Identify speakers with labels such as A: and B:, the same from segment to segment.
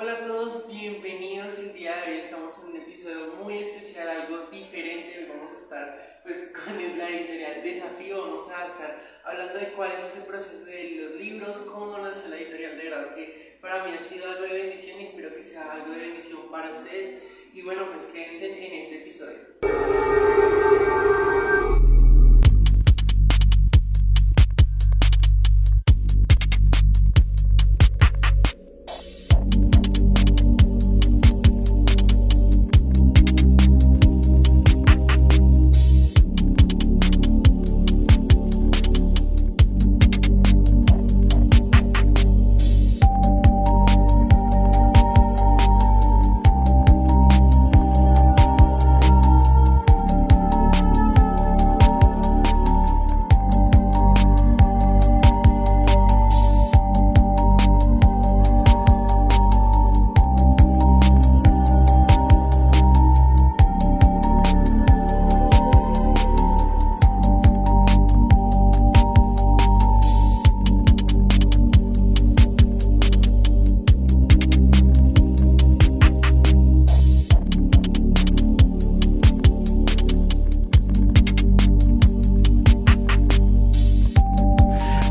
A: Hola a todos, bienvenidos el día de hoy. Estamos en un episodio muy especial, algo diferente. Hoy vamos a estar pues, con la editorial Desafío. Vamos a estar hablando de cuál es ese proceso de los libros, cómo nació la editorial. De verdad que para mí ha sido algo de bendición y espero que sea algo de bendición para ustedes. Y bueno, pues quédense en este episodio.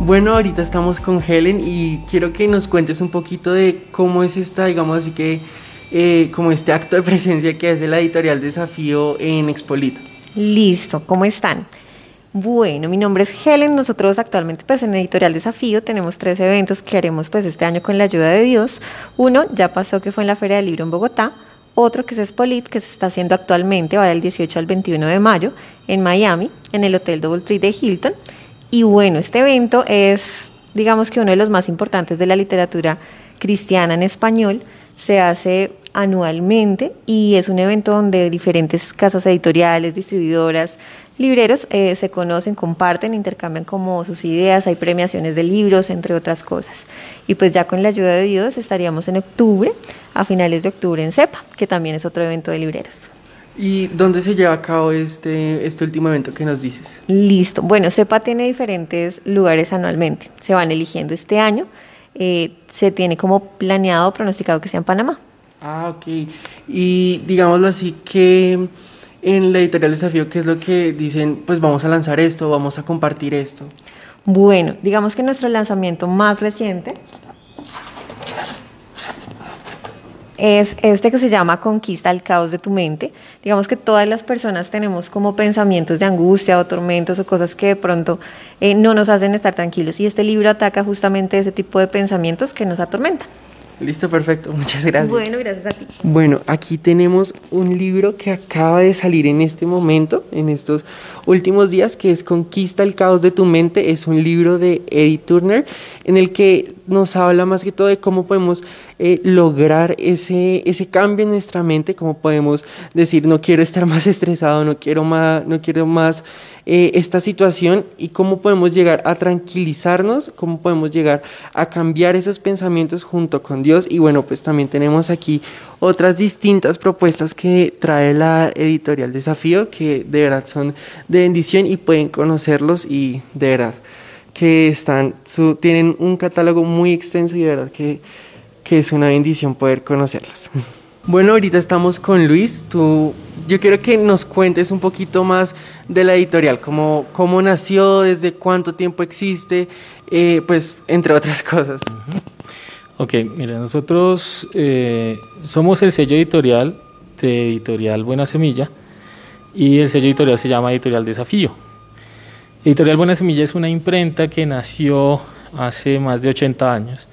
A: Bueno, ahorita estamos con Helen y quiero que nos cuentes un poquito de cómo es esta, digamos así que, eh, como este acto de presencia que hace la editorial Desafío en Expolito.
B: Listo, ¿cómo están? Bueno, mi nombre es Helen, nosotros actualmente pues en Editorial Desafío tenemos tres eventos que haremos pues este año con la ayuda de Dios. Uno ya pasó que fue en la Feria del Libro en Bogotá, otro que es Expolit que se está haciendo actualmente, va del 18 al 21 de mayo en Miami, en el Hotel Doubletree de Hilton. Y bueno, este evento es, digamos que uno de los más importantes de la literatura cristiana en español. Se hace anualmente y es un evento donde diferentes casas editoriales, distribuidoras, libreros eh, se conocen, comparten, intercambian como sus ideas, hay premiaciones de libros, entre otras cosas. Y pues ya con la ayuda de Dios estaríamos en octubre, a finales de octubre en CEPA, que también es otro evento de libreros.
A: ¿Y dónde se lleva a cabo este, este último evento que nos dices?
B: Listo. Bueno, CEPA tiene diferentes lugares anualmente. Se van eligiendo este año. Eh, se tiene como planeado, pronosticado que sea en Panamá.
A: Ah, ok. Y digámoslo así, que en la editorial Desafío, ¿qué es lo que dicen? Pues vamos a lanzar esto, vamos a compartir esto.
B: Bueno, digamos que nuestro lanzamiento más reciente es este que se llama Conquista el caos de tu mente. Digamos que todas las personas tenemos como pensamientos de angustia o tormentos o cosas que de pronto eh, no nos hacen estar tranquilos y este libro ataca justamente ese tipo de pensamientos que nos atormentan.
A: Listo, perfecto. Muchas gracias.
B: Bueno, gracias a ti.
A: Bueno, aquí tenemos un libro que acaba de salir en este momento, en estos últimos días, que es Conquista el caos de tu mente. Es un libro de Eddie Turner en el que nos habla más que todo de cómo podemos eh, lograr ese, ese cambio en nuestra mente, cómo podemos decir no quiero estar más estresado, no quiero más, no quiero más eh, esta situación y cómo podemos llegar a tranquilizarnos, cómo podemos llegar a cambiar esos pensamientos junto con Dios. Y bueno, pues también tenemos aquí otras distintas propuestas que trae la editorial Desafío, que de verdad son de bendición y pueden conocerlos y de verdad que están, su, tienen un catálogo muy extenso y de verdad que, que es una bendición poder conocerlas. Bueno, ahorita estamos con Luis. Tú, yo quiero que nos cuentes un poquito más de la editorial, cómo, cómo nació, desde cuánto tiempo existe, eh, pues entre otras cosas.
C: Ok, mira, nosotros eh, somos el sello editorial de Editorial Buena Semilla y el sello editorial se llama Editorial Desafío. Editorial Buena Semilla es una imprenta que nació hace más de 80 años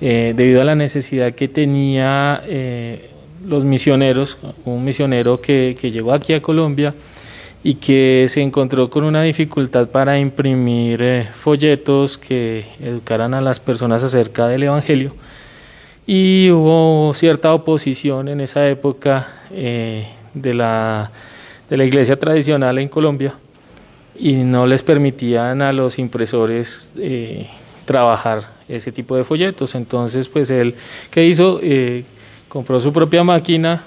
C: eh, debido a la necesidad que tenía eh, los misioneros, un misionero que, llegó aquí a Colombia y que se encontró con una dificultad para imprimir eh, folletos que educaran a las personas acerca del Evangelio. Y hubo cierta oposición en esa época de, la, de la iglesia tradicional en Colombia y no les permitían a los impresores eh, trabajar ese tipo de folletos. Entonces, pues él, ¿qué hizo? Eh, compró su propia máquina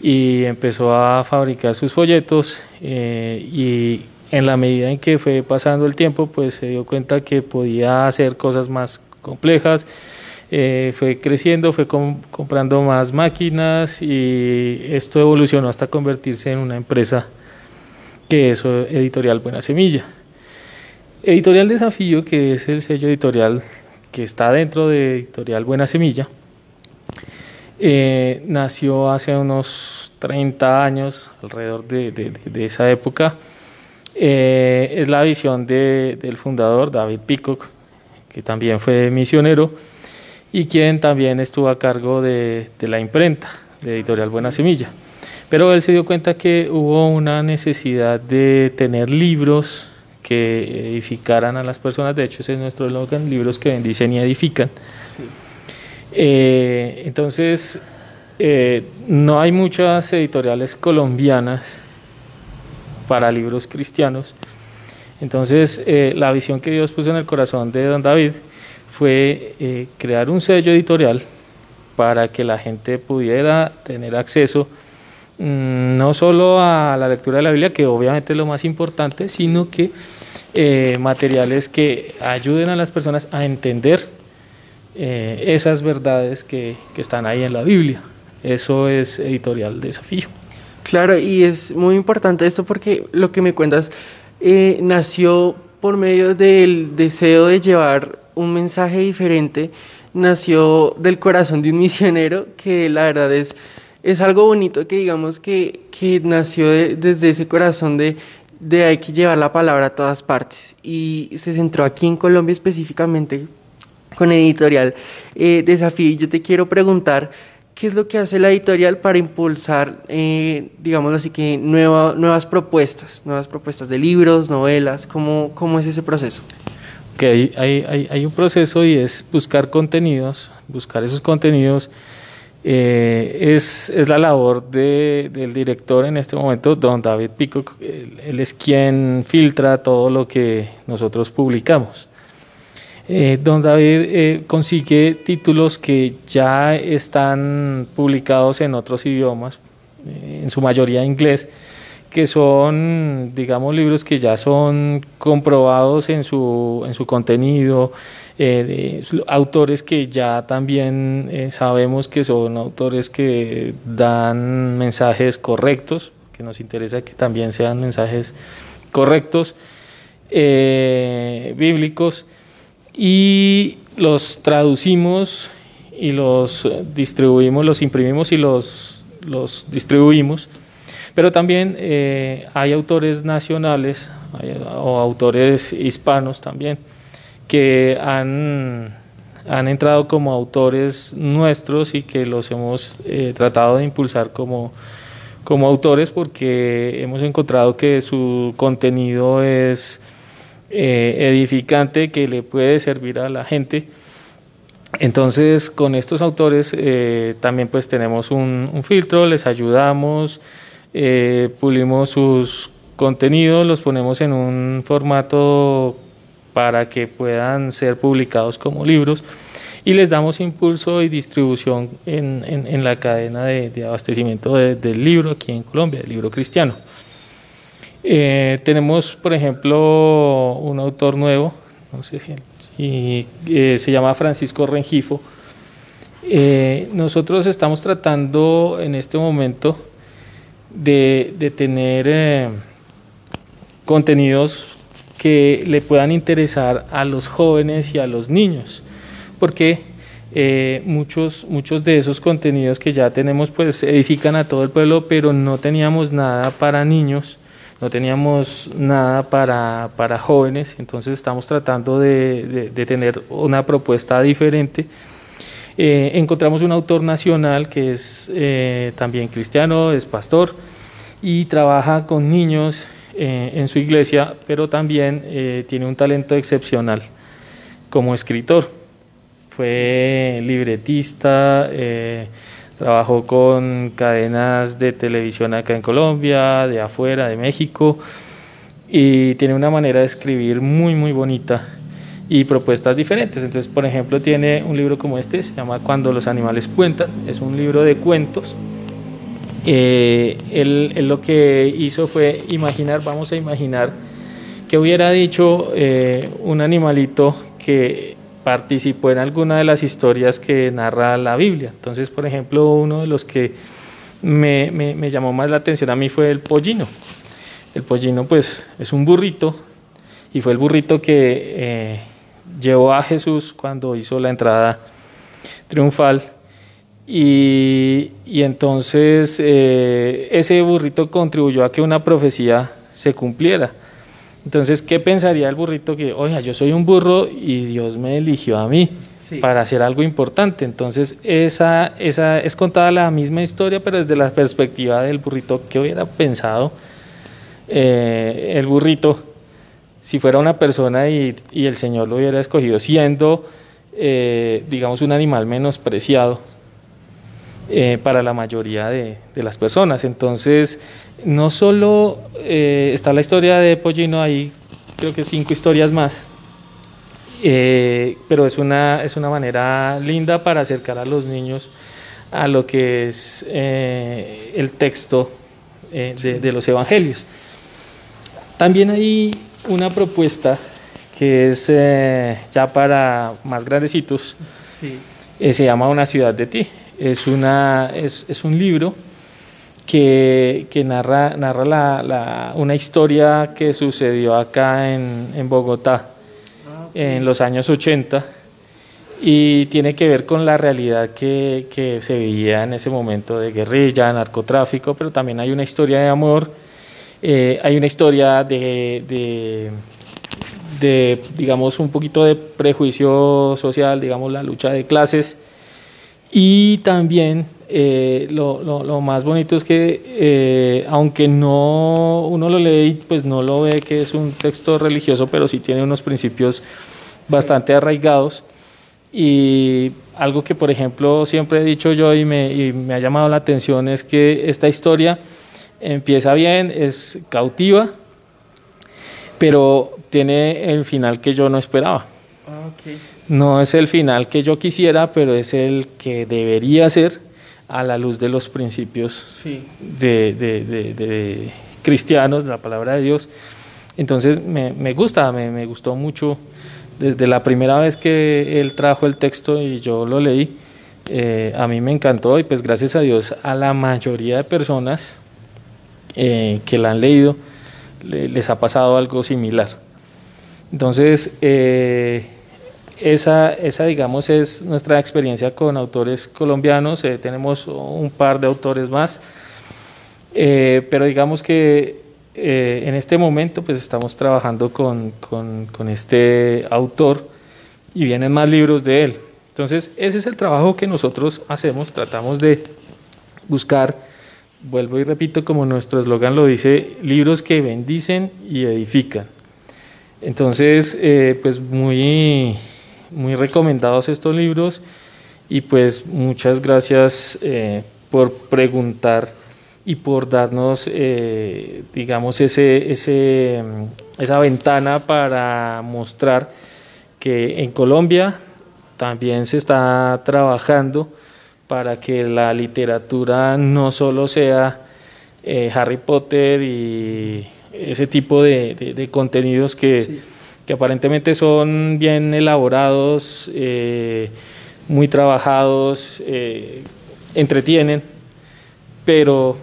C: y empezó a fabricar sus folletos eh, y en la medida en que fue pasando el tiempo, pues se dio cuenta que podía hacer cosas más complejas, eh, fue creciendo, fue comprando más máquinas y esto evolucionó hasta convertirse en una empresa que es Editorial Buena Semilla. Editorial Desafío, que es el sello editorial que está dentro de Editorial Buena Semilla, eh, nació hace unos 30 años, alrededor de, esa época. Eh, es la visión del fundador, David Peacock, que también fue misionero y quien también estuvo a cargo de, la imprenta de Editorial Buena Semilla. Pero él se dio cuenta que hubo una necesidad de tener libros que edificaran a las personas. De hecho, ese es nuestro eslogan, libros que bendicen y edifican. Eh, entonces, eh, no hay muchas editoriales colombianas para libros cristianos. Entonces, eh, la visión que Dios puso en el corazón de don David fue crear un sello editorial para que la gente pudiera tener acceso mm, no solo a la lectura de la Biblia, que obviamente es lo más importante, sino que eh, materiales que ayuden a las personas a entender eh, esas verdades que, que están ahí en la Biblia. Eso es editorial desafío.
A: Claro, y es muy importante esto porque lo que me cuentas nació por medio del deseo de llevar un mensaje diferente nació del corazón de un misionero que la verdad es, es algo bonito que digamos que, que nació desde ese corazón de, de hay que llevar la palabra a todas partes y se centró aquí en Colombia específicamente con editorial eh, Desafío. Y yo te quiero preguntar, ¿qué es lo que hace la editorial para impulsar, eh, digamos así que, nuevas propuestas, nuevas propuestas de libros, novelas? ¿Cómo, cómo es ese proceso?
C: que hay, hay, hay, un proceso y es buscar contenidos, buscar esos contenidos. Eh, es, es, la labor de, del director en este momento, don David Peacock. Él, es quien filtra todo lo que nosotros publicamos. Eh, don David eh, consigue títulos que ya están publicados en otros idiomas, en su mayoría inglés, que son, digamos, libros que ya son comprobados en su, en su contenido, eh, autores que ya también eh, sabemos que son autores que dan mensajes correctos, que nos interesa que también sean mensajes correctos, eh, bíblicos, y los traducimos y los distribuimos, los imprimimos y los, los distribuimos. Pero también hay autores nacionales o autores hispanos también que han, han entrado como autores nuestros y que los hemos eh, tratado de impulsar como, como autores porque hemos encontrado que su contenido es eh, edificante, que le puede servir a la gente. Entonces, con estos autores también pues tenemos un, filtro, les ayudamos, eh, pulimos sus contenidos, los ponemos en un formato para que puedan ser publicados como libros y les damos impulso y distribución en, en, la cadena de, abastecimiento del libro aquí en Colombia, del libro cristiano. Eh, tenemos, por ejemplo, un autor nuevo, no sé, y, eh, se llama Francisco Rengifo. nosotros estamos tratando en este momento de, tener eh, contenidos que le puedan interesar a los jóvenes y a los niños, porque eh, muchos, muchos de esos contenidos que ya tenemos pues edifican a todo el pueblo, pero no teníamos nada para niños, no teníamos nada para, para jóvenes, entonces estamos tratando de, de, tener una propuesta diferente. Eh, encontramos un autor nacional que es también cristiano, es pastor, y trabaja con niños eh, en su iglesia, pero también eh, tiene un talento excepcional como escritor. Fue libretista, eh, trabajó con cadenas de televisión acá en Colombia, de afuera, de México, y tiene una manera de escribir muy, muy bonita y propuestas diferentes. Entonces, por ejemplo, tiene un libro como este, se llama Cuando los animales cuentan, es un libro de cuentos eh, él, lo que hizo fue imaginar, vamos a imaginar, que hubiera dicho eh, un animalito que participó en alguna de las historias que narra la Biblia. Entonces, por ejemplo, uno de los que me, llamó más la atención a mí fue el pollino. El pollino pues es un burrito y fue el burrito que eh, llevó a Jesús cuando hizo la entrada triunfal y, y entonces eh, ese burrito contribuyó a que una profecía se cumpliera. Entonces, ¿qué pensaría el burrito que, oiga, yo soy un burro y Dios me eligió a mí para hacer algo importante? Entonces, esa, esa es contada la misma historia, pero desde la perspectiva del burrito, ¿qué hubiera pensado eh, el burrito si fuera una persona y, y, el Señor lo hubiera escogido siendo, eh, digamos, un animal menospreciado? Eh, para la mayoría de, de, las personas. Entonces, no solo eh, está la historia de Pollino, hay creo que cinco historias más, eh, pero es una, es una manera linda para acercar a los niños a lo que es el texto de, de, los evangelios. También hay una propuesta que es ya para más grandecitos, sí. se llama Una ciudad de ti es, una, es, es un libro que, que narra, narra la, la, una historia que sucedió acá en, en Bogotá ah, en los años 80 y tiene que ver con la realidad que, que, se veía en ese momento de guerrilla, narcotráfico, pero también hay una historia de amor, eh, hay una historia de, de, de, digamos, un poquito de prejuicio social, digamos, la lucha de clases y también eh, lo, lo, más bonito es que eh, aunque no uno lo lee pues no lo ve que es un texto religioso, pero sí tiene unos principios bastante arraigados. Y algo que por ejemplo siempre he dicho yo y me, y me ha llamado la atención es que esta historia empieza bien, es cautiva, pero tiene el final que yo no esperaba. Ah, no es el final que yo quisiera, pero es el que debería ser a la luz de los principios de, de, de, cristianos, de la palabra de Dios. Entonces me, me gusta, me, me, gustó mucho. Desde la primera vez que él trajo el texto y yo lo leí, eh, a mí me encantó y pues gracias a Dios a la mayoría de personas eh, que la han leído les ha pasado algo similar. Entonces, eh, esa, esa, digamos, es nuestra experiencia con autores colombianos. Eh, tenemos un par de autores más, eh, pero digamos que eh, en este momento pues estamos trabajando con, con, con, este autor y vienen más libros de él. Entonces, ese es el trabajo que nosotros hacemos, tratamos de buscar, vuelvo y repito, como nuestro eslogan lo dice, libros que bendicen y edifican. Entonces, pues muy muy recomendados estos libros y pues muchas gracias eh, por preguntar y por darnos, eh, digamos, ese, ese, mm, esa ventana para mostrar que en Colombia también se está trabajando para que la literatura no solo sea eh, Harry Potter y ese tipo de, de, contenidos que que aparentemente son bien elaborados, eh, muy trabajados, eh, entretienen, pero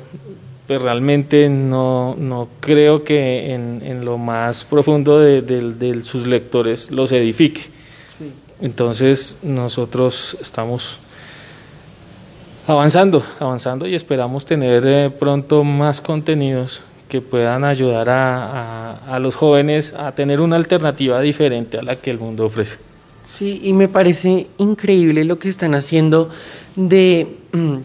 C: pues, realmente no, no, creo que en, en, lo más profundo de, de, sus lectores los edifique. Entonces nosotros estamos avanzando, avanzando y esperamos tener eh, pronto más contenidos que puedan ayudar a, a, los jóvenes a tener una alternativa diferente a la que el mundo ofrece.
A: Sí, y me parece increíble lo que están haciendo de, mm,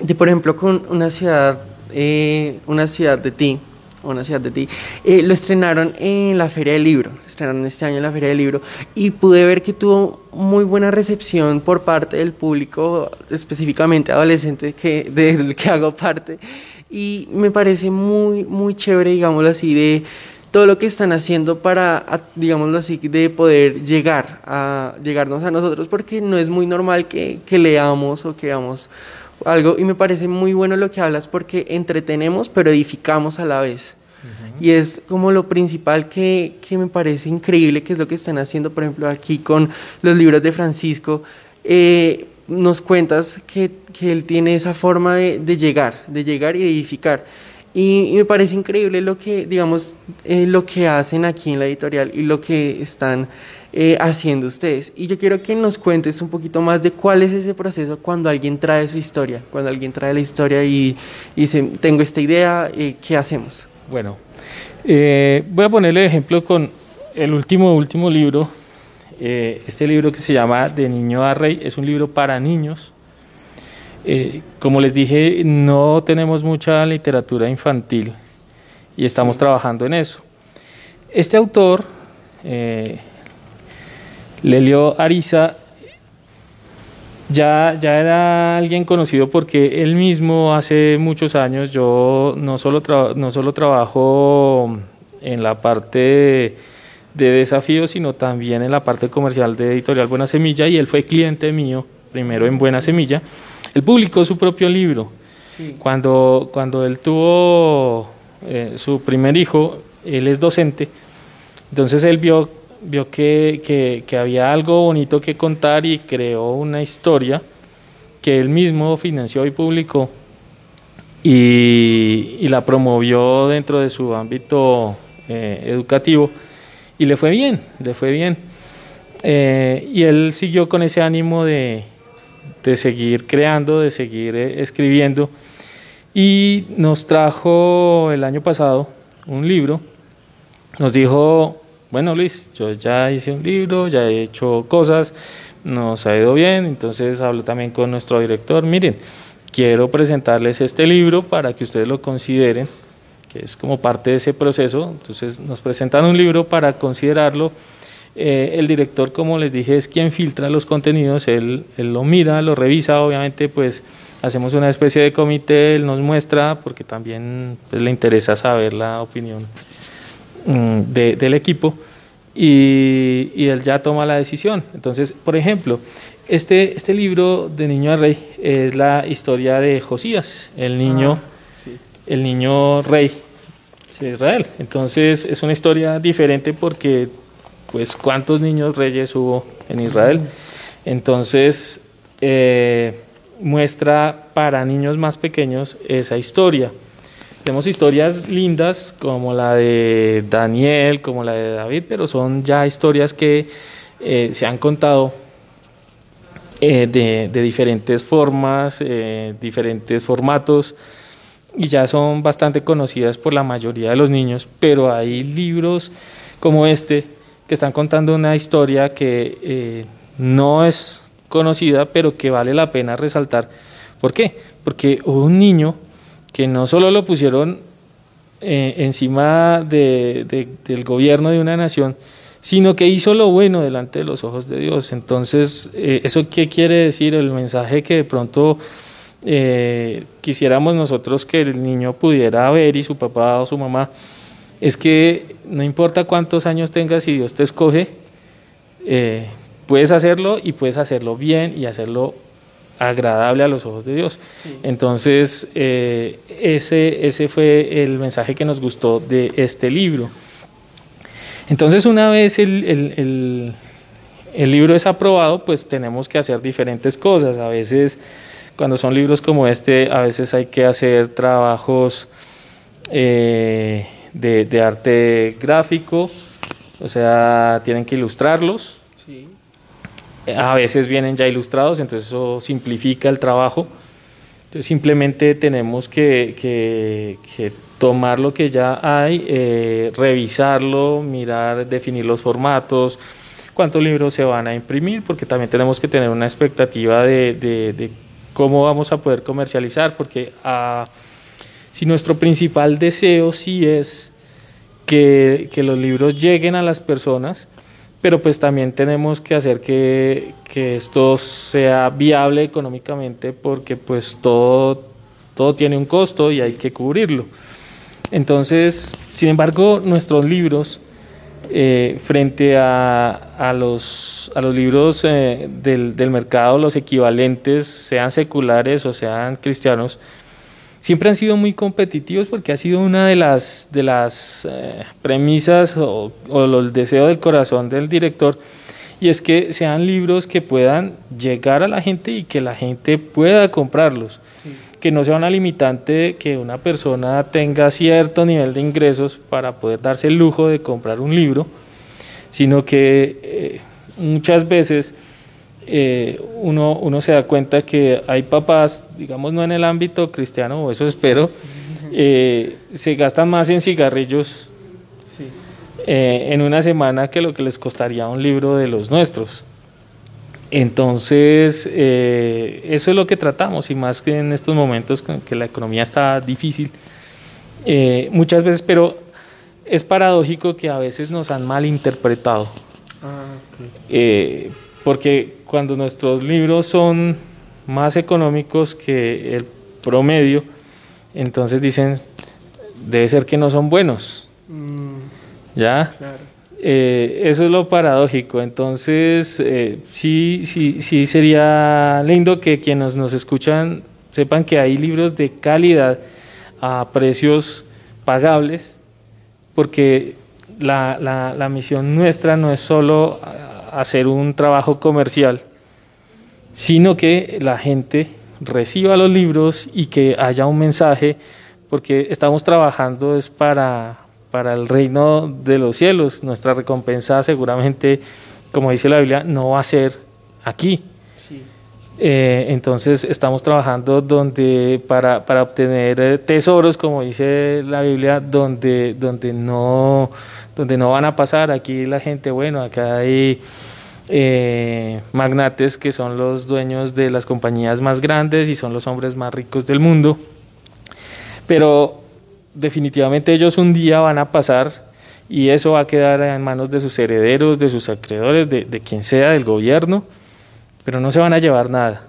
A: de por ejemplo, con una ciudad, eh, una ciudad de ti, una ciudad de ti, eh, lo estrenaron en la Feria del Libro, lo estrenaron este año en la Feria del Libro, y pude ver que tuvo muy buena recepción por parte del público, específicamente adolescente que, del que hago parte, y me parece muy, muy chévere, digámoslo así, de todo lo que están haciendo para, digámoslo así, de poder llegar a llegarnos a nosotros, porque no es muy normal que, que leamos o que veamos algo, y me parece muy bueno lo que hablas porque entretenemos, pero edificamos a la vez. Y es como lo principal que, que, me parece increíble, que es lo que están haciendo, por ejemplo, aquí con los libros de Francisco. Eh, nos cuentas que, que, él tiene esa forma de, de, llegar, de llegar y edificar. Y, me parece increíble lo que, digamos, eh, lo que hacen aquí en la editorial y lo que están eh, haciendo ustedes. Y yo quiero que nos cuentes un poquito más de cuál es ese proceso cuando alguien trae su historia, cuando alguien trae la historia y, y dice, tengo esta idea, eh, ¿qué hacemos?
C: Bueno, eh, voy a ponerle ejemplo con el último, último libro. Eh, este libro que se llama De Niño a Rey es un libro para niños. Eh, como les dije, no tenemos mucha literatura infantil y estamos trabajando en eso. Este autor, eh, Lelio Ariza, ya, ya era alguien conocido porque él mismo hace muchos años, yo no solo, no solo trabajo en la parte de desafío, sino también en la parte comercial de Editorial Buena Semilla y él fue cliente mío, primero en Buena Semilla. Él publicó su propio libro. Sí. Cuando, cuando él tuvo eh, su primer hijo, él es docente, entonces él vio vio que, que, que, había algo bonito que contar y creó una historia que él mismo financió y publicó y, y la promovió dentro de su ámbito eh, educativo y le fue bien, le fue bien. Eh, y él siguió con ese ánimo de, de seguir creando, de seguir eh, escribiendo. Y nos trajo el año pasado un libro, nos dijo bueno Luis, yo ya hice un libro, ya he hecho cosas, nos ha ido bien, entonces hablo también con nuestro director, miren, quiero presentarles este libro para que ustedes lo consideren, que es como parte de ese proceso, entonces nos presentan un libro para considerarlo. Eh, el director, como les dije, es quien filtra los contenidos, él, él lo mira, lo revisa, obviamente pues hacemos una especie de comité, él nos muestra, porque también pues, le interesa saber la opinión de, del equipo y, él ya toma la decisión. Entonces, por ejemplo, este, este libro de Niño a Rey es la historia de Josías, el niño, ah. El niño rey de Israel. Entonces, es una historia diferente porque, pues, ¿cuántos niños reyes hubo en Israel? Entonces, eh, muestra para niños más pequeños esa historia. Tenemos historias lindas como la de Daniel, como la de David, pero son ya historias que eh, se han contado eh, de, diferentes formas, diferentes formatos y ya son bastante conocidas por la mayoría de los niños, pero hay libros como este que están contando una historia que eh, no es conocida, pero que vale la pena resaltar. ¿Por qué? Porque un niño que no solo lo pusieron eh, encima de, del gobierno de una nación, sino que hizo lo bueno delante de los ojos de Dios. Entonces, eh, ¿eso qué quiere decir? El mensaje que de pronto eh, quisiéramos nosotros que el niño pudiera ver y su papá o su mamá, es que no importa cuántos años tengas, si Dios te escoge, eh, puedes hacerlo y puedes hacerlo bien y hacerlo agradable a los ojos de Dios. Sí. Entonces, eh, ese, ese fue el mensaje que nos gustó de este libro. Entonces, una vez el, el, el, el, libro es aprobado, pues tenemos que hacer diferentes cosas. A veces, cuando son libros como este, a veces hay que hacer trabajos eh, de, de, arte gráfico, o sea, tienen que ilustrarlos. Sí a veces vienen ya ilustrados, entonces eso simplifica el trabajo. Entonces simplemente tenemos que, que, que tomar lo que ya hay, eh, revisarlo, mirar, definir los formatos, cuántos libros se van a imprimir, porque también tenemos que tener una expectativa de, de, de cómo vamos a poder comercializar, porque ah, si nuestro principal deseo sí es que, que los libros lleguen a las personas, pero pues también tenemos que hacer que, que, esto sea viable económicamente porque pues todo, todo tiene un costo y hay que cubrirlo. Entonces, sin embargo, nuestros libros, eh, frente a, a, los, a los libros eh, del, del mercado, los equivalentes, sean seculares o sean cristianos, siempre han sido muy competitivos porque ha sido una de las, de las eh, premisas o, o el deseo del corazón del director y es que sean libros que puedan llegar a la gente y que la gente pueda comprarlos. Que no sea una limitante que una persona tenga cierto nivel de ingresos para poder darse el lujo de comprar un libro, sino que eh, muchas veces eh, uno, uno se da cuenta que hay papás, digamos no en el ámbito cristiano, o eso espero, eh, se gastan más en cigarrillos en una semana que lo que les costaría un libro de los nuestros. Entonces, eh, eso es lo que tratamos, y más que en estos momentos que la economía está difícil, eh, muchas veces, pero es paradójico que a veces nos han malinterpretado. Ah, porque cuando nuestros libros son más económicos que el promedio, entonces dicen, debe ser que no son buenos. Mm. ¿Ya? Eh, eso es lo paradójico. Entonces, eh, sí, sí, sí sería lindo que quienes nos escuchan sepan que hay libros de calidad a precios pagables, porque la, la, la misión nuestra no es solo hacer un trabajo comercial, sino que la gente reciba los libros y que haya un mensaje, porque estamos trabajando es para para el reino de los cielos. Nuestra recompensa seguramente, como dice la Biblia, no va a ser aquí. Eh, entonces estamos trabajando donde para, para, obtener eh, tesoros, como dice la Biblia, donde, donde, no, donde no van a pasar. Aquí la gente, bueno, acá hay eh, magnates que son los dueños de las compañías más grandes y son los hombres más ricos del mundo. Pero definitivamente ellos un día van a pasar y eso va a quedar en manos de sus herederos, de sus acreedores, de, quien sea, del gobierno, pero no se van a llevar nada.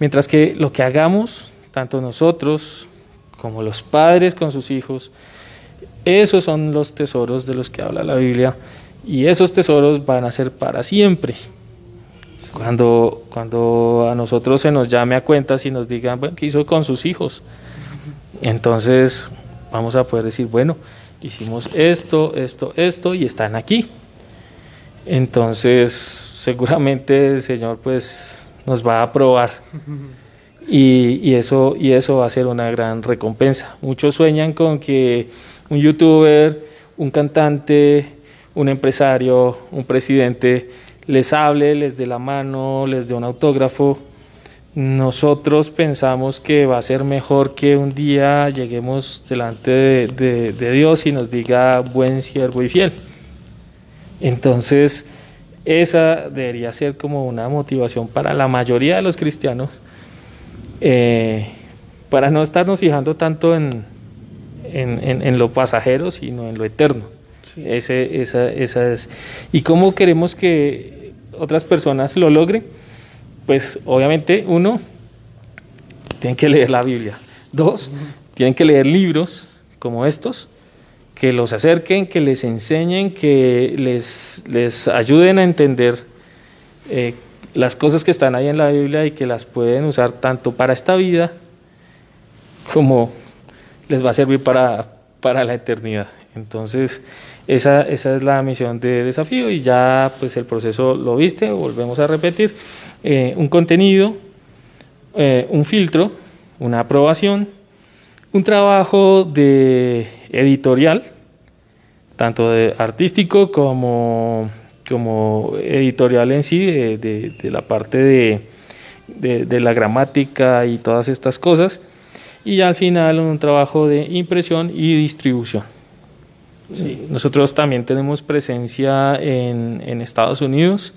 C: Mientras que lo que hagamos, tanto nosotros como los padres con sus hijos, esos son los tesoros de los que habla la Biblia y esos tesoros van a ser para siempre. Cuando, cuando a nosotros se nos llame a cuentas y nos digan, bueno, ¿qué hizo con sus hijos? Entonces, vamos a poder decir, bueno, hicimos esto, esto, esto y están aquí. Entonces, seguramente el Señor pues nos va a aprobar. Y, eso, y eso va a ser una gran recompensa. Muchos sueñan con que un youtuber, un cantante, un empresario, un presidente les hable, les dé la mano, les dé un autógrafo nosotros pensamos que va a ser mejor que un día lleguemos delante de, Dios y nos diga buen siervo y fiel. Entonces, esa debería ser como una motivación para la mayoría de los cristianos, eh, para no estarnos fijando tanto en, en, lo pasajero, sino en lo eterno. Ese, esa, esa es. ¿Y cómo queremos que otras personas lo logren? Pues obviamente uno, tienen que leer la Biblia. Dos, tienen que leer libros como estos, que los acerquen, que les enseñen, que les, les ayuden a entender eh, las cosas que están ahí en la Biblia y que las pueden usar tanto para esta vida como les va a servir para, para la eternidad. Entonces, esa, esa es la misión de desafío y ya pues el proceso lo viste, volvemos a repetir, eh, un contenido, eh, un filtro, una aprobación, un trabajo de editorial, tanto de artístico como, como editorial en sí, de, la parte de, de la gramática y todas estas cosas, y al final un trabajo de impresión y distribución. Nosotros también tenemos presencia en, en, Estados Unidos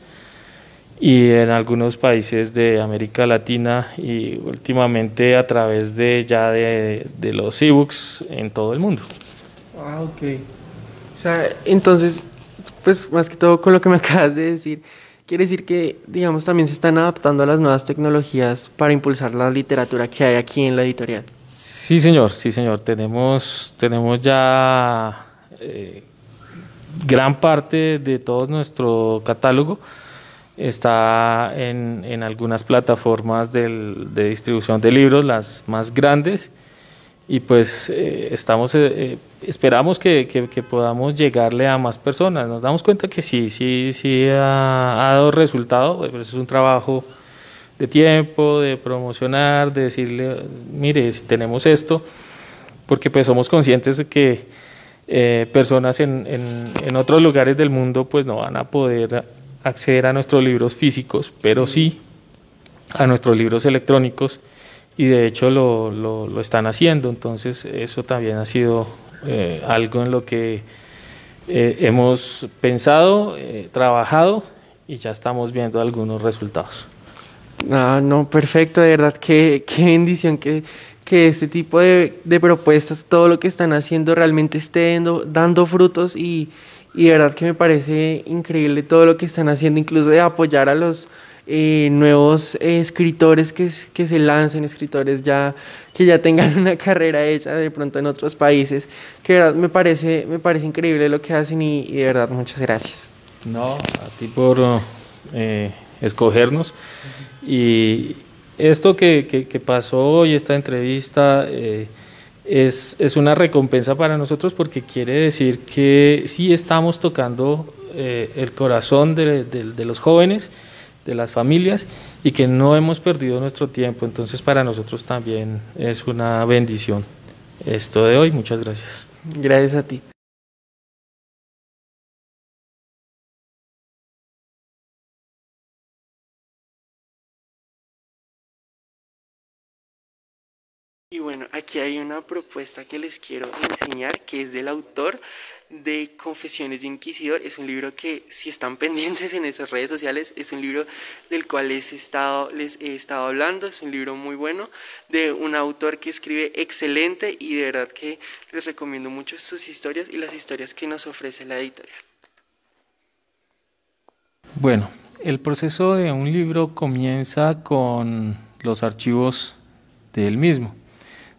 C: y en algunos países de América Latina y últimamente a través de ya de, de los ebooks en todo el mundo.
A: Ah, ok. O sea, entonces, pues más que todo con lo que me acabas de decir, quiere decir que, digamos, también se están adaptando a las nuevas tecnologías para impulsar la literatura que hay aquí en la editorial.
C: Sí, señor, sí, señor. Tenemos, tenemos ya eh, gran parte de todo nuestro catálogo está en, en algunas plataformas del, de distribución de libros, las más grandes, y pues eh, estamos eh, eh, esperamos que, que, podamos llegarle a más personas. Nos damos cuenta que sí sí sí ha, dado resultado pues es un trabajo de tiempo de promocionar de decirle mire tenemos esto porque pues somos conscientes de que personas en, en, en, otros lugares del mundo pues no van a poder acceder a nuestros libros físicos pero sí a nuestros libros electrónicos y de hecho lo, lo, están haciendo. Entonces eso también ha sido eh, algo en lo que eh, hemos pensado, eh, trabajado y ya estamos viendo algunos resultados.
A: Ah, no, perfecto, de verdad, qué, qué bendición que, que este tipo de, de, propuestas, todo lo que están haciendo realmente esté dando, dando frutos y, y de verdad que me parece increíble todo lo que están haciendo, incluso de apoyar a los eh, nuevos eh, escritores que, que se lancen, escritores ya que ya tengan una carrera hecha de pronto en otros países, que verdad me parece, me parece increíble lo que hacen y, de verdad muchas gracias.
C: No, a ti por eh, escogernos y esto que, que, pasó hoy, esta entrevista, es, es, una recompensa para nosotros porque quiere decir que sí estamos tocando el corazón de, de los jóvenes de las familias y que no hemos perdido nuestro tiempo. Entonces para nosotros también es una bendición esto de hoy. Muchas gracias.
A: Gracias a ti. Una propuesta que les quiero enseñar que es del autor de Confesiones de Inquisidor. Es un libro que, si están pendientes en esas redes sociales, es un libro del cual les he estado, les he estado hablando. Es un libro muy bueno de un autor que escribe excelente y de verdad que les recomiendo mucho sus historias y las historias que nos ofrece la editorial.
C: Bueno, el proceso de un libro comienza con los archivos del mismo.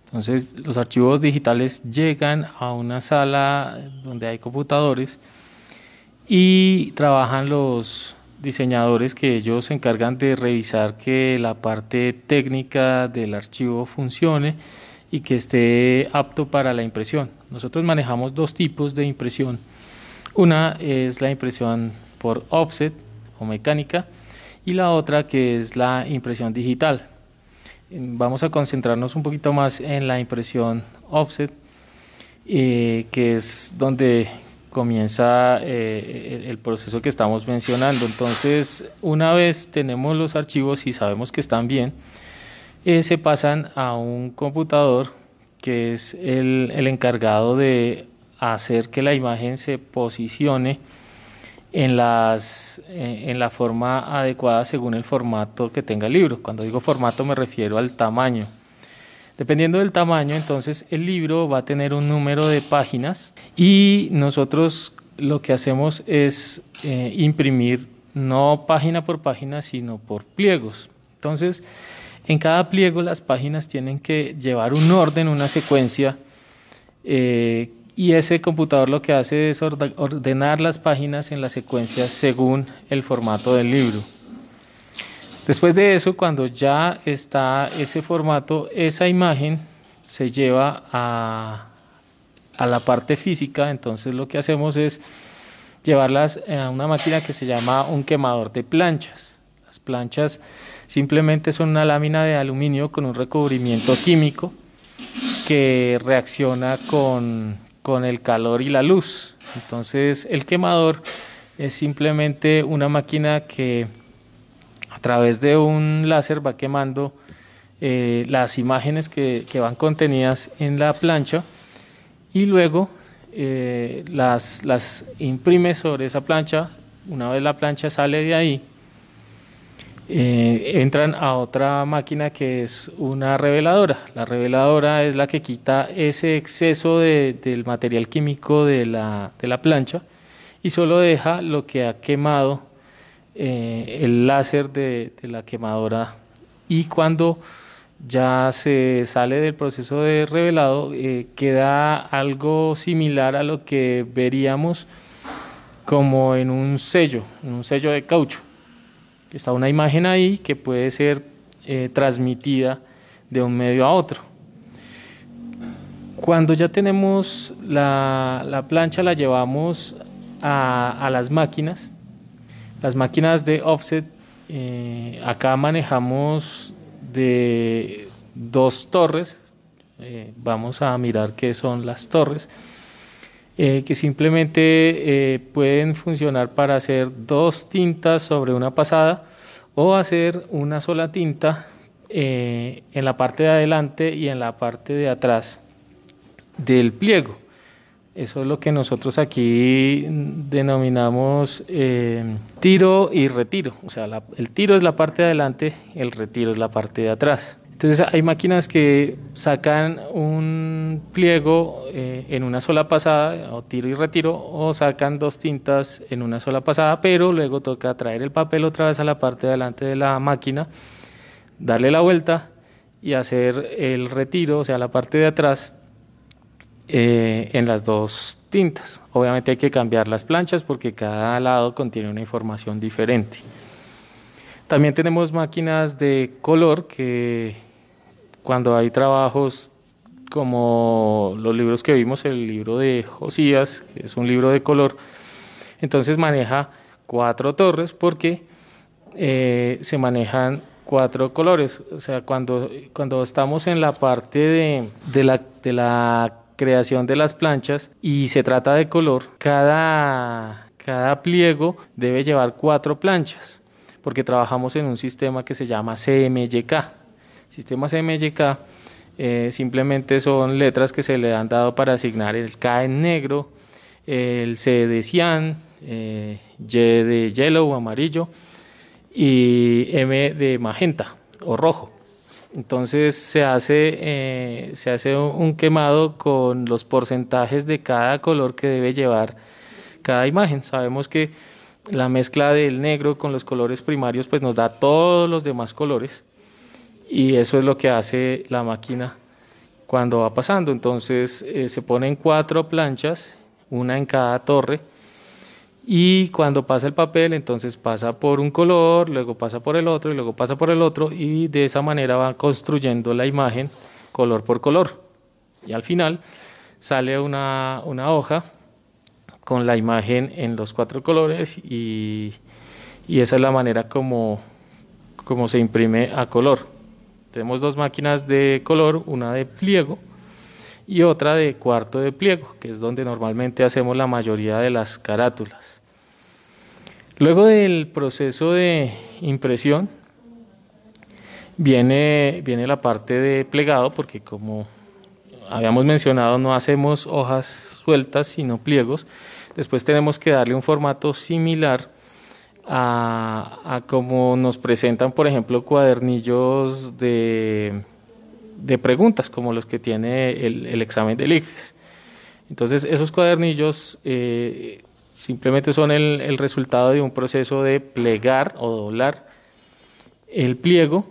C: Entonces los archivos digitales llegan a una sala donde hay computadores y trabajan los diseñadores que ellos se encargan de revisar que la parte técnica del archivo funcione y que esté apto para la impresión. Nosotros manejamos dos tipos de impresión. Una es la impresión por offset o mecánica y la otra que es la impresión digital vamos a concentrarnos un poquito más en la impresión offset, eh, que es donde comienza eh, el proceso que estamos mencionando. Entonces, una vez tenemos los archivos y sabemos que están bien, eh, se pasan a un computador que es el, el encargado de hacer que la imagen se posicione en, las, eh, en la forma adecuada según el formato que tenga el libro. Cuando digo formato me refiero al tamaño. Dependiendo del tamaño, entonces el libro va a tener un número de páginas y nosotros lo que hacemos es eh, imprimir no página por página, sino por pliegos. Entonces, en cada pliego las páginas tienen que llevar un orden, una secuencia eh, y ese computador lo que hace es ordenar las páginas en la secuencia según el formato del libro. Después de eso, cuando ya está ese formato, esa imagen se lleva a, a la parte física, entonces lo que hacemos es llevarlas a una máquina que se llama un quemador de planchas. Las planchas simplemente son una lámina de aluminio con un recubrimiento químico que reacciona con con el calor y la luz. Entonces el quemador es simplemente una máquina que a través de un láser va quemando eh, las imágenes que, van contenidas en la plancha y luego eh, las, las imprime sobre esa plancha. Una vez la plancha sale de ahí, eh, entran a otra máquina que es una reveladora. La reveladora es la que quita ese exceso de, del material químico de la, plancha y solo deja lo que ha quemado eh, el láser de, de, la quemadora. Y cuando ya se sale del proceso de revelado, eh, queda algo similar a lo que veríamos como en un sello, en un sello de caucho. Está una imagen ahí que puede ser eh, transmitida de un medio a otro. Cuando ya tenemos la, plancha, la llevamos a, las máquinas. Las máquinas de offset, eh, acá manejamos de dos torres. Eh, vamos a mirar qué son las torres. Eh, que simplemente pueden funcionar para hacer dos tintas sobre una pasada o hacer una sola tinta en la parte de adelante y en la parte de atrás del pliego. Eso es lo que nosotros aquí denominamos eh, tiro y retiro. O sea, el tiro es la parte de adelante, el retiro es la parte de atrás. Entonces hay máquinas que sacan un pliego eh, en una sola pasada, o tiro y retiro, o sacan dos tintas en una sola pasada, pero luego toca traer el papel otra vez a la parte de adelante de la máquina, darle la vuelta y hacer el retiro, o sea, la parte de atrás, eh, en las dos tintas. Obviamente hay que cambiar las planchas porque cada lado contiene una información diferente. También tenemos máquinas de color que cuando hay trabajos como los libros que vimos, el libro de Josías, que es un libro de color, entonces maneja cuatro torres porque eh, se manejan cuatro colores. O sea, cuando, cuando estamos en la parte de, de, la, de la creación de las planchas y se trata de color, cada, cada pliego debe llevar cuatro planchas porque trabajamos en un sistema que se llama CMYK. Sistema CMYK eh, simplemente son letras que se le han dado para asignar el K en negro, el C de cian, eh, Y de yellow o amarillo y M de magenta o rojo. Entonces se hace, eh, se hace un quemado con los porcentajes de cada color que debe llevar cada imagen. Sabemos que la mezcla del negro con los colores primarios pues nos da todos los demás colores y eso es lo que hace la máquina cuando va pasando. Entonces eh, se ponen cuatro planchas, una en cada torre y cuando pasa el papel entonces pasa por un color, luego pasa por el otro y luego pasa por el otro y de esa manera va construyendo la imagen color por color. Y al final sale una, hoja con la imagen en los cuatro colores y, esa es la manera como, como se imprime a color. Tenemos dos máquinas de color, una de pliego y otra de cuarto de pliego, que es donde normalmente hacemos la mayoría de las carátulas. Luego del proceso de impresión viene, viene la parte de plegado, porque como habíamos mencionado, no hacemos hojas sueltas, sino pliegos. Después tenemos que darle un formato similar a, a como nos presentan, por ejemplo, cuadernillos de, de preguntas, como los que tiene el, examen del ICFES. Entonces, esos cuadernillos eh, Simplemente son el, resultado de un proceso de plegar o doblar el pliego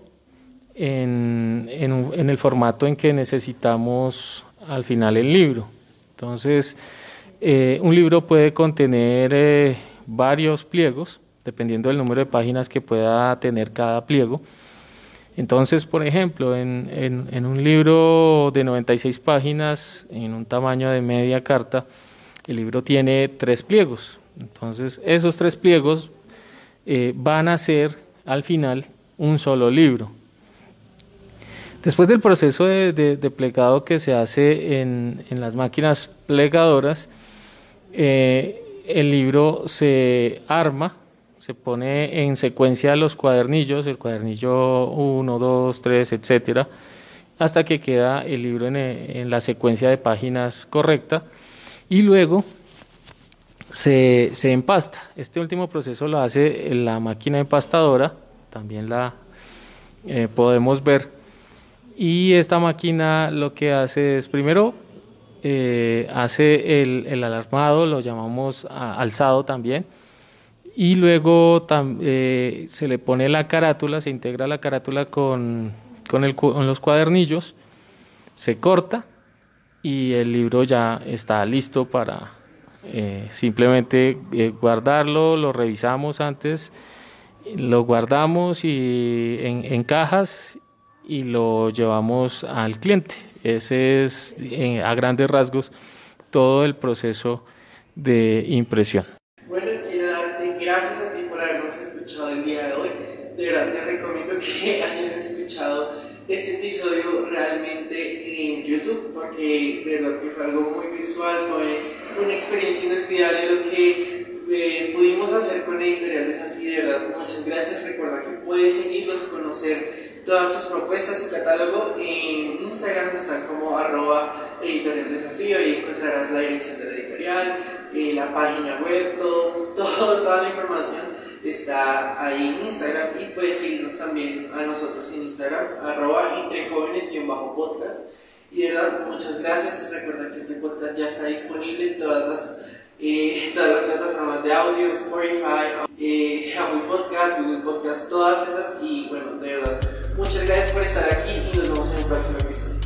C: en, el formato en que necesitamos al final el libro. Entonces, eh, un libro puede contener eh, varios pliegos, dependiendo del número de páginas que pueda tener cada pliego. Entonces, por ejemplo, en, en, un libro de 96 páginas, en un tamaño de media carta, el libro tiene tres pliegos. Entonces, esos tres pliegos eh, van a ser al final un solo libro. Después del proceso de, plegado que se hace en, las máquinas plegadoras, eh, el libro se arma, se pone en secuencia los cuadernillos, el cuadernillo 1, 2, 3, etcétera, hasta que queda el libro en, la secuencia de páginas correcta y luego se, empasta. Este último proceso lo hace la máquina empastadora, también la eh, podemos ver. Y esta máquina lo que hace es primero eh, hace el, alarmado, lo llamamos alzado también, y luego eh, se le pone la carátula, se integra la carátula con, con, los cuadernillos, se corta y el libro ya está listo para eh, simplemente eh, guardarlo, lo revisamos antes, lo guardamos y en, cajas y lo llevamos al cliente. Ese es a grandes rasgos todo el proceso de impresión.
A: Bueno, quiero darte gracias a ti por habernos escuchado el día de hoy. De verdad te recomiendo que hayas escuchado este realmente en YouTube porque de verdad que fue algo muy visual, fue una experiencia inolvidable lo que eh, pudimos hacer con Editorial Desafío. De verdad, muchas gracias. Recuerda que puedes seguirlos, conocer todas sus propuestas y catálogo en Instagram, están como arroba editorial desafío y encontrarás la dirección de la editorial, eh, la página web, todo, toda la información está ahí en Instagram y puedes seguirnos también a nosotros en Instagram, arroba entre jóvenes y de verdad, muchas gracias. Recuerda que este podcast ya está disponible en todas las, eh, todas las plataformas de audio, Spotify, eh, Apple Podcast, Google Podcast, todas esas. Y bueno, de verdad, muchas gracias por estar aquí y nos vemos en un próximo episodio.